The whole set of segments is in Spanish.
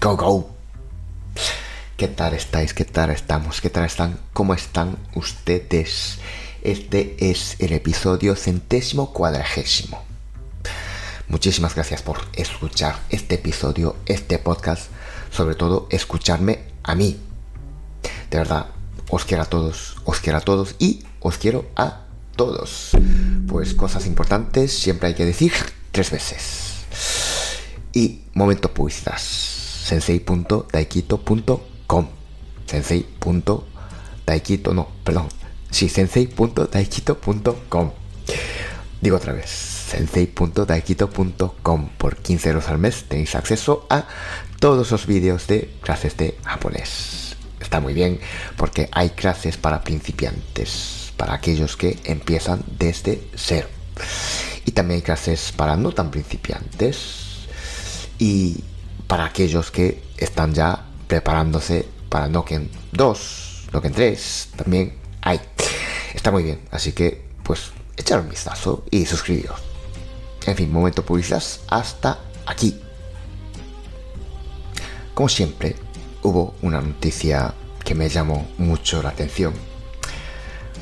Go Go. ¿Qué tal estáis? ¿Qué tal estamos? ¿Qué tal están? ¿Cómo están ustedes? Este es el episodio centésimo cuadragésimo. Muchísimas gracias por escuchar este episodio, este podcast, sobre todo escucharme a mí. De verdad, os quiero a todos, os quiero a todos y os quiero a todos. Pues cosas importantes siempre hay que decir tres veces. Y momento publicidad. sensei.daikito.com sensei.daikito, no, perdón. Sí, sensei.daikito.com Digo otra vez, sensei.daikito.com Por 15 euros al mes tenéis acceso a todos los vídeos de clases de japonés. Está muy bien porque hay clases para principiantes para aquellos que empiezan desde cero. Y también hay clases para no tan principiantes y para aquellos que están ya preparándose para Noken 2, Noken 3, también hay. Está muy bien, así que pues echar un vistazo y suscribiros. En fin, momento publicidad hasta aquí. Como siempre, hubo una noticia que me llamó mucho la atención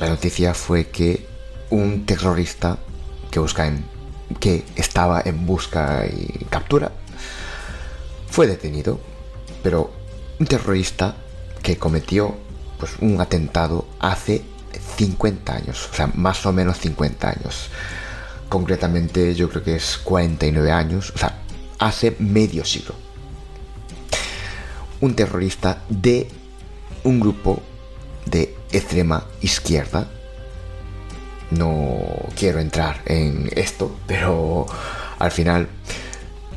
la noticia fue que un terrorista que busca en, que estaba en busca y captura fue detenido, pero un terrorista que cometió pues, un atentado hace 50 años, o sea, más o menos 50 años. Concretamente yo creo que es 49 años, o sea, hace medio siglo. Un terrorista de un grupo de extrema izquierda. No quiero entrar en esto, pero al final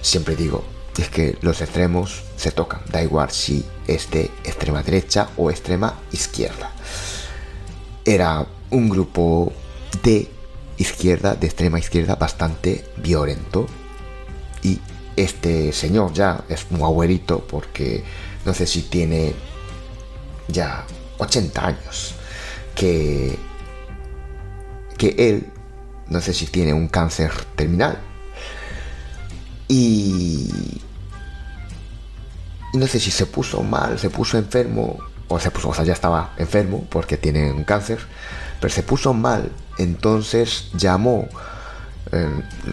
siempre digo, es que los extremos se tocan, da igual si es de extrema derecha o extrema izquierda. Era un grupo de izquierda, de extrema izquierda, bastante violento. Y este señor ya es un abuelito porque no sé si tiene ya 80 años, que, que él, no sé si tiene un cáncer terminal, y, no sé si se puso mal, se puso enfermo, o se puso, o sea, ya estaba enfermo porque tiene un cáncer, pero se puso mal, entonces llamó eh,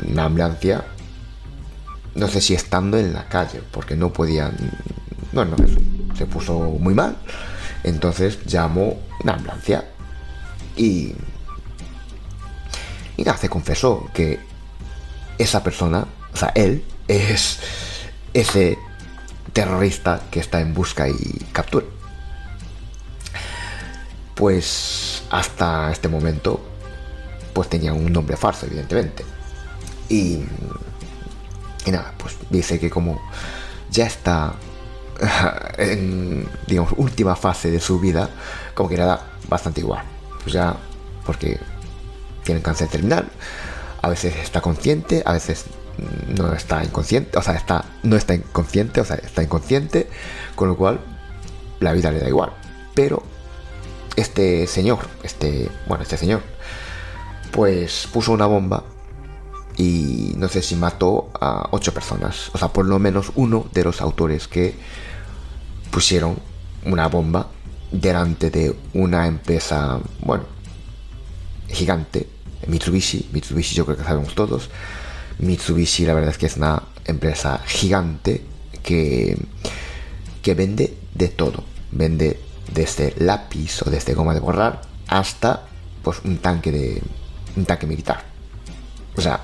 una ambulancia, no sé si estando en la calle, porque no podían, bueno, se puso muy mal entonces llamó una ambulancia y, y nada, se confesó que esa persona, o sea, él es ese terrorista que está en busca y captura. Pues hasta este momento, pues tenía un nombre falso, evidentemente. Y, nada, pues dice que como ya está en, digamos, última fase de su vida, como que era bastante igual. Pues ya, porque tiene cáncer terminal, a veces está consciente, a veces no está inconsciente, o sea, está, no está inconsciente, o sea, está inconsciente, con lo cual la vida le da igual. Pero este señor, este, bueno, este señor, pues puso una bomba y no sé si mató a ocho personas, o sea, por lo menos uno de los autores que pusieron una bomba delante de una empresa, bueno, gigante, Mitsubishi, Mitsubishi yo creo que sabemos todos, Mitsubishi la verdad es que es una empresa gigante que, que vende de todo, vende desde lápiz o desde goma de borrar hasta pues un tanque de un tanque militar. O sea,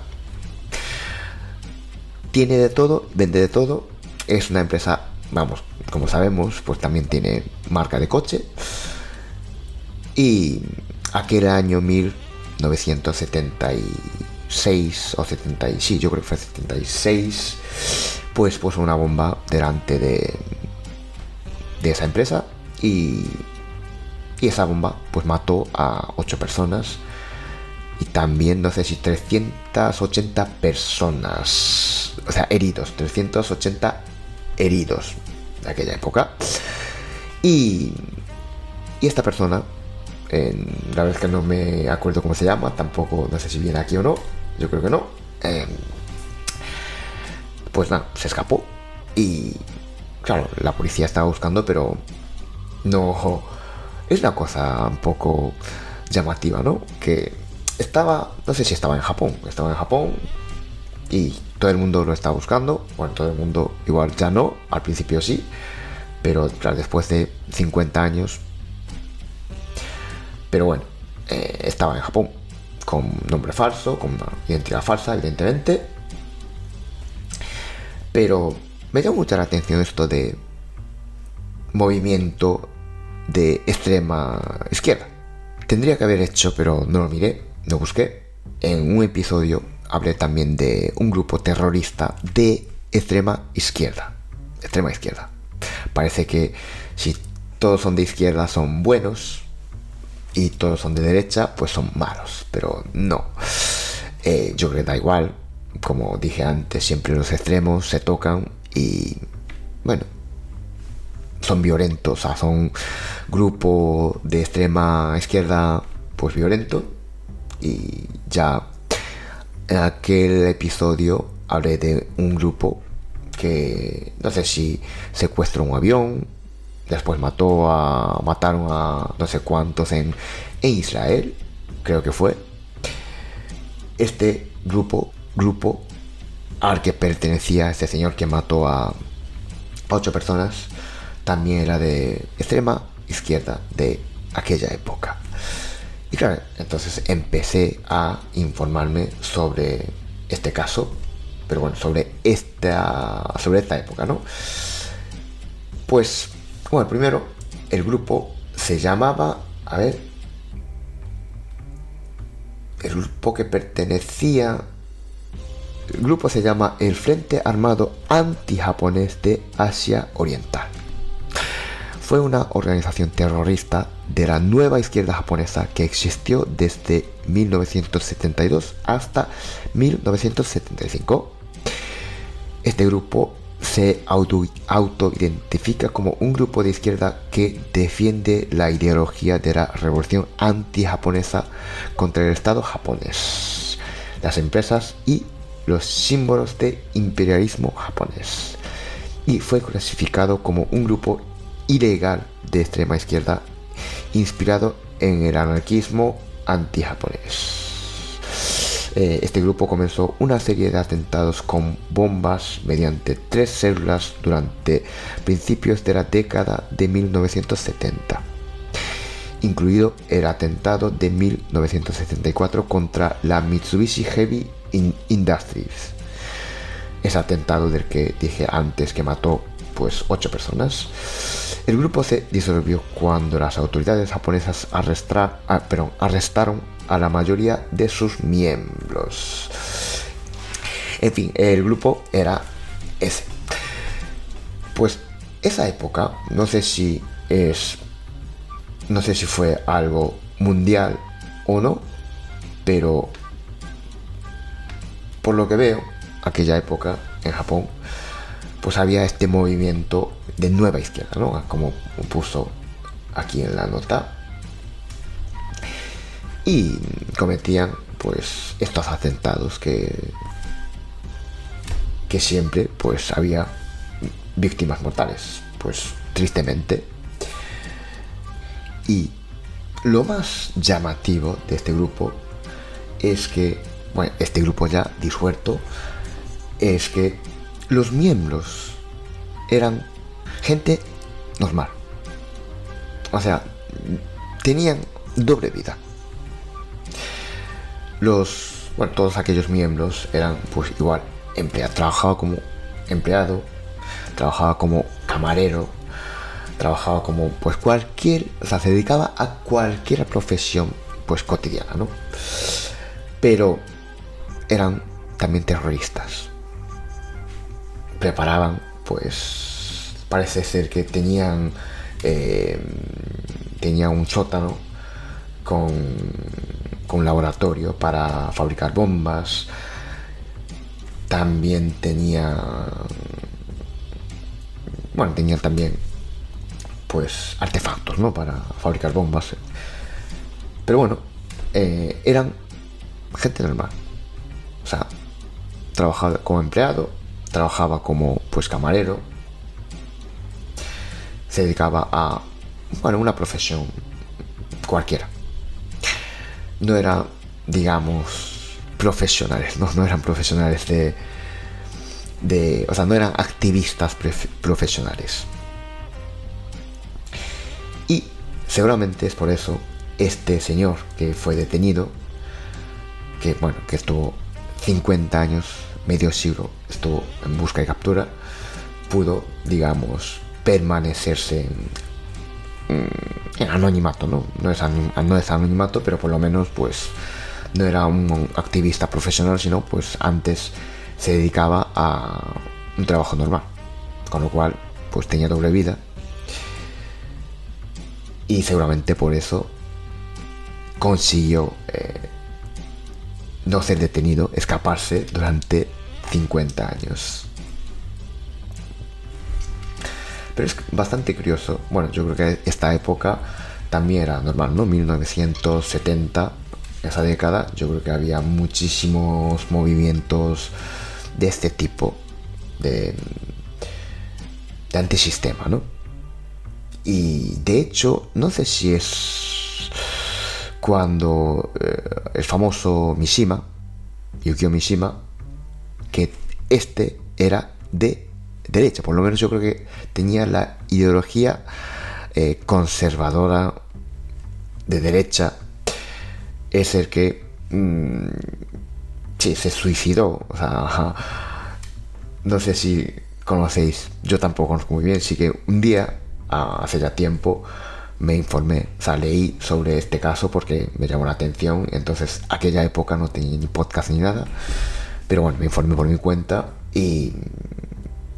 tiene de todo, vende de todo, es una empresa, vamos, como sabemos, pues también tiene marca de coche. Y aquel año 1976 o 76, yo creo que fue 76, pues puso una bomba delante de, de esa empresa y, y esa bomba pues mató a 8 personas y también no sé si 380 personas, o sea, heridos, 380 heridos de aquella época. Y, y esta persona, la verdad es que no me acuerdo cómo se llama, tampoco no sé si viene aquí o no, yo creo que no. Em, pues nada, se escapó y claro, la policía estaba buscando, pero no es una cosa un poco llamativa, ¿no? Que estaba, no sé si estaba en Japón, estaba en Japón y todo el mundo lo estaba buscando, bueno, todo el mundo igual ya no, al principio sí, pero después de 50 años, pero bueno, eh, estaba en Japón con nombre falso, con una identidad falsa, evidentemente, pero me llama mucho la atención esto de movimiento de extrema izquierda. Tendría que haber hecho, pero no lo miré, no busqué. En un episodio hablé también de un grupo terrorista de extrema izquierda. Extrema izquierda. Parece que si todos son de izquierda son buenos y todos son de derecha pues son malos. Pero no. Eh, yo creo que da igual. Como dije antes, siempre los extremos se tocan y bueno, son violentos, o sea, son grupo de extrema izquierda pues violento y ya en aquel episodio hablé de un grupo que no sé si secuestró un avión, después mató a mataron a no sé cuántos en, en Israel, creo que fue. Este grupo grupo al que pertenecía este señor que mató a ocho personas también era de extrema izquierda de aquella época. Y claro, entonces empecé a informarme sobre este caso, pero bueno, sobre esta, sobre esta época, ¿no? Pues, bueno, primero, el grupo se llamaba, a ver, el grupo que pertenecía, el grupo se llama el Frente Armado Anti-Japonés de Asia Oriental fue una organización terrorista de la nueva izquierda japonesa que existió desde 1972 hasta 1975. Este grupo se autoidentifica como un grupo de izquierda que defiende la ideología de la revolución anti-japonesa contra el Estado japonés, las empresas y los símbolos de imperialismo japonés. Y fue clasificado como un grupo ilegal de extrema izquierda inspirado en el anarquismo anti-japonés. Eh, este grupo comenzó una serie de atentados con bombas mediante tres células durante principios de la década de 1970, incluido el atentado de 1974 contra la Mitsubishi Heavy Industries. Ese atentado del que dije antes que mató pues ocho personas. El grupo se disolvió cuando las autoridades japonesas ah, arrestaron a la mayoría de sus miembros. En fin, el grupo era ese. Pues esa época, no sé si es, no sé si fue algo mundial o no, pero por lo que veo, aquella época en Japón pues había este movimiento de nueva izquierda, ¿no? Como puso aquí en la nota. Y cometían pues estos atentados que que siempre pues había víctimas mortales, pues tristemente. Y lo más llamativo de este grupo es que, bueno, este grupo ya disuelto, es que los miembros eran gente normal. O sea, tenían doble vida. Los, bueno, todos aquellos miembros eran pues igual, empleado, trabajaba como empleado, trabajaba como camarero, trabajaba como pues cualquier, o sea, se dedicaba a cualquier profesión pues cotidiana, ¿no? Pero eran también terroristas preparaban, pues parece ser que tenían eh, tenía un sótano con, con laboratorio para fabricar bombas. También tenía. Bueno, tenía también. Pues artefactos, ¿no? Para fabricar bombas. Pero bueno, eh, eran gente normal. O sea, trabajaba como empleado, trabajaba como pues camarero, se dedicaba a bueno, una profesión cualquiera. No eran, digamos, profesionales, no, no eran profesionales de, de, o sea, no eran activistas profesionales. Y seguramente es por eso este señor que fue detenido, que bueno, que estuvo 50 años, medio siglo, estuvo en busca y captura, pudo, digamos, permanecerse en, anonimato, ¿no? No es, no es anonimato, pero por lo menos, pues, no era un activista profesional, sino, pues, antes se dedicaba a un trabajo normal. Con lo cual, pues, tenía doble vida. Y seguramente por eso consiguió eh, no ser detenido, escaparse durante 50 años. Pero es bastante curioso. Bueno, yo creo que esta época también era normal, ¿no? 1970, esa década, yo creo que había muchísimos movimientos de este tipo, de, de antisistema, ¿no? Y de hecho, no sé si es cuando eh, el famoso Mishima, Yukio Mishima, que este era de derecha, por lo menos yo creo que tenía la ideología eh, conservadora de derecha, es el que mm, sí, se suicidó, o sea, no sé si conocéis, yo tampoco conozco muy bien, sí que un día, hace ya tiempo, me informé, o sea, leí sobre este caso porque me llamó la atención, entonces aquella época no tenía ni podcast ni nada, pero bueno, me informé por mi cuenta y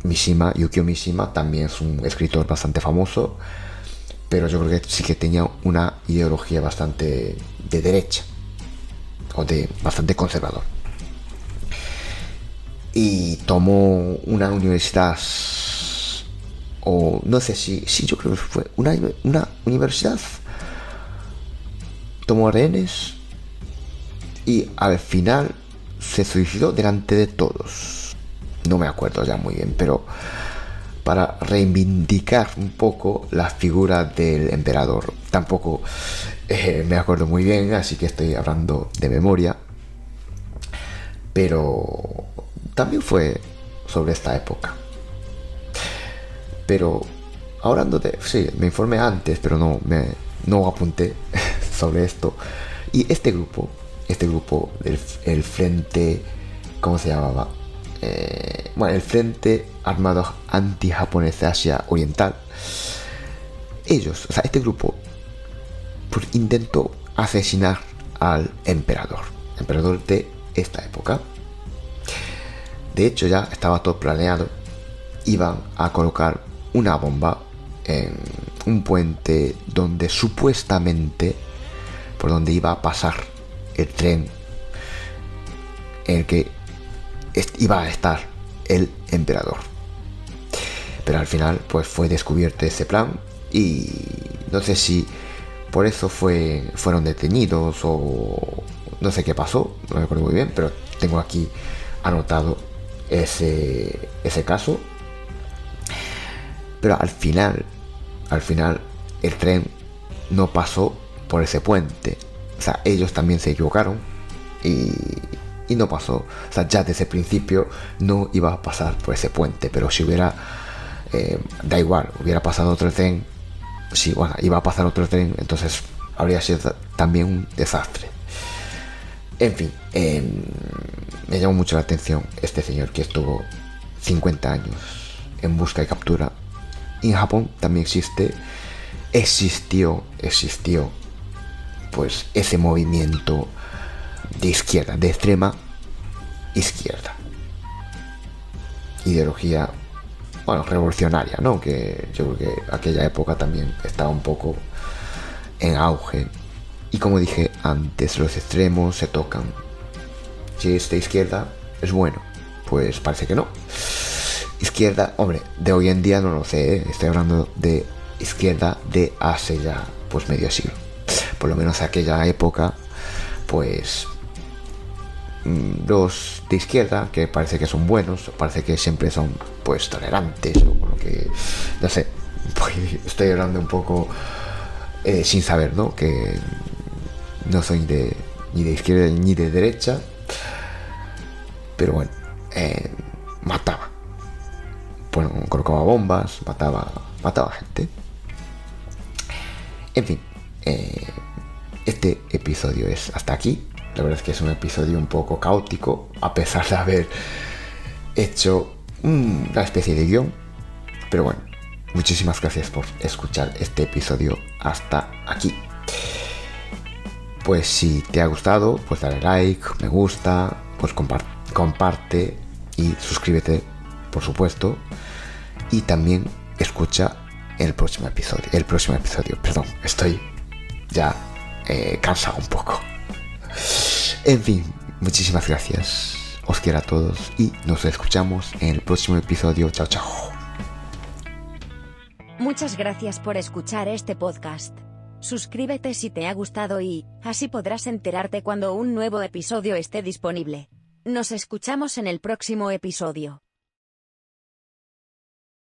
Mishima, Yukio Mishima, también es un escritor bastante famoso, pero yo creo que sí que tenía una ideología bastante de derecha, o de bastante conservador. Y tomó una universidad, o no sé si, sí, yo creo que fue una, una universidad, tomó rehenes y al final se suicidó delante de todos no me acuerdo ya muy bien, pero para reivindicar un poco la figura del emperador. Tampoco eh, me acuerdo muy bien, así que estoy hablando de memoria. Pero también fue sobre esta época. Pero hablando de... Sí, me informé antes, pero no, me, no apunté sobre esto. Y este grupo, este grupo, el, el Frente... ¿Cómo se llamaba? Eh, bueno, el Frente Armado Anti-Japonés de Asia Oriental, ellos, o sea, este grupo, pues, intentó asesinar al emperador, emperador de esta época. De hecho, ya estaba todo planeado. Iban a colocar una bomba en un puente donde supuestamente por donde iba a pasar el tren en el que iba a estar el emperador. Pero al final pues fue descubierto ese plan y no sé si por eso fue, fueron detenidos o no sé qué pasó, no me acuerdo muy bien, pero tengo aquí anotado ese, ese caso. Pero al final, al final el tren no pasó por ese puente. O sea, ellos también se equivocaron y y no pasó. O sea, ya desde el principio no iba a pasar por ese puente, pero si hubiera, eh, da igual, hubiera pasado otro tren, si bueno, iba a pasar otro tren, entonces habría sido también un desastre. En fin, em, me llamó mucho la atención este señor que estuvo 50 años en busca y captura. En Japón también existe, existió, existió, pues ese movimiento de izquierda, de extrema izquierda. Ideología bueno, revolucionaria, ¿no? Que yo creo que aquella época también estaba un poco en auge. Y como dije antes, los extremos se tocan. Si es de izquierda, es bueno. Pues parece que no. Izquierda, hombre, de hoy en día no lo sé, ¿eh? estoy hablando de izquierda de hace ya pues medio siglo. Por lo menos aquella época, pues los de izquierda, que parece que son buenos, parece que siempre son pues tolerantes o lo que, no sé, pues, estoy hablando un poco eh, sin saber, ¿no? Que no soy de, ni de izquierda ni de derecha, pero bueno, eh, mataba. Bueno, colocaba bombas, mataba, mataba gente. En fin, eh, este episodio es hasta aquí. La verdad es que es un episodio un poco caótico, a pesar de haber hecho una especie de guion. Pero bueno, muchísimas gracias por escuchar este episodio hasta aquí. Pues si te ha gustado, pues dale like, me gusta, pues comparte y suscríbete, por supuesto. Y también escucha el próximo episodio. El próximo episodio, perdón, estoy ya eh, cansado un poco. En fin, muchísimas gracias. Os quiero a todos y nos escuchamos en el próximo episodio. Chao, chao. Muchas gracias por escuchar este podcast. Suscríbete si te ha gustado y, así podrás enterarte cuando un nuevo episodio esté disponible. Nos escuchamos en el próximo episodio.